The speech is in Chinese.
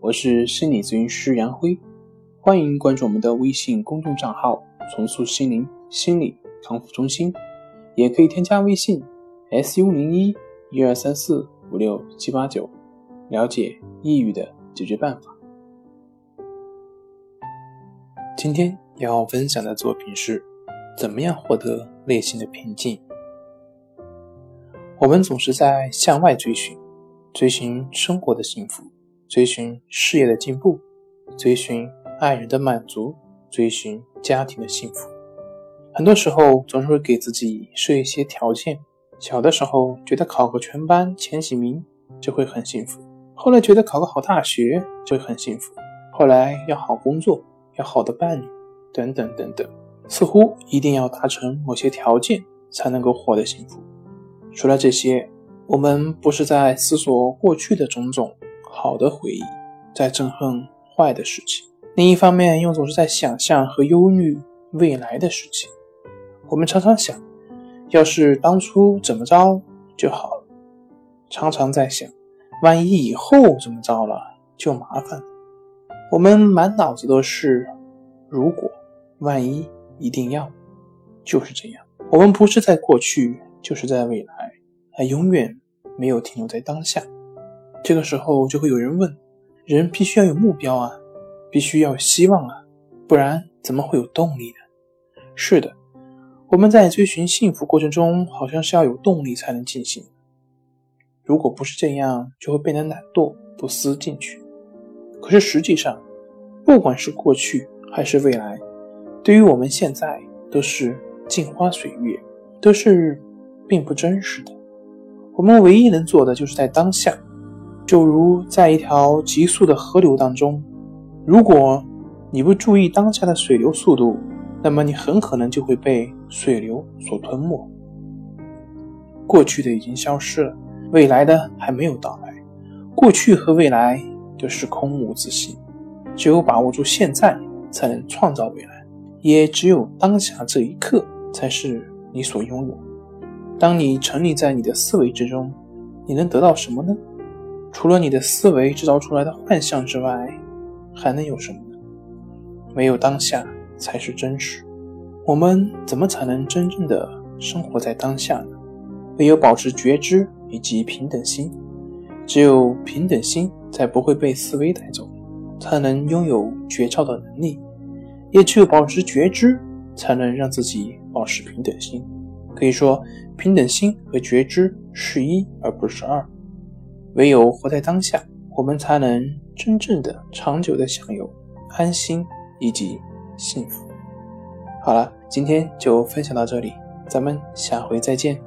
我是心理咨询师杨辉。欢迎关注我们的微信公众账号“重塑心灵心理康复中心”，也可以添加微信 “su 零一一二三四五六七八九”，了解抑郁的解决办法。今天要分享的作品是：怎么样获得内心的平静？我们总是在向外追寻，追寻生活的幸福，追寻事业的进步，追寻。爱人的满足，追寻家庭的幸福，很多时候总是会给自己设一些条件。小的时候觉得考个全班前几名就会很幸福，后来觉得考个好大学就会很幸福，后来要好工作，要好的伴侣，等等等等，似乎一定要达成某些条件才能够获得幸福。除了这些，我们不是在思索过去的种种好的回忆，在憎恨坏的事情。另一方面，又总是在想象和忧虑未来的事情。我们常常想，要是当初怎么着就好了；常常在想，万一以后怎么着了就麻烦了。我们满脑子都是“如果”“万一”“一定要”，就是这样。我们不是在过去，就是在未来，还永远没有停留在当下。这个时候，就会有人问：人必须要有目标啊！必须要有希望啊，不然怎么会有动力呢？是的，我们在追寻幸福过程中，好像是要有动力才能进行。如果不是这样，就会变得懒惰、不思进取。可是实际上，不管是过去还是未来，对于我们现在都是镜花水月，都是并不真实的。我们唯一能做的，就是在当下，就如在一条急速的河流当中。如果你不注意当下的水流速度，那么你很可能就会被水流所吞没。过去的已经消失了，未来的还没有到来。过去和未来都是空无自信，只有把握住现在，才能创造未来。也只有当下这一刻，才是你所拥有。当你沉溺在你的思维之中，你能得到什么呢？除了你的思维制造出来的幻象之外。还能有什么呢？没有当下才是真实。我们怎么才能真正的生活在当下呢？唯有保持觉知以及平等心。只有平等心，才不会被思维带走，才能拥有觉照的能力。也只有保持觉知，才能让自己保持平等心。可以说，平等心和觉知是一而不是二。唯有活在当下。我们才能真正的、长久的享有安心以及幸福。好了，今天就分享到这里，咱们下回再见。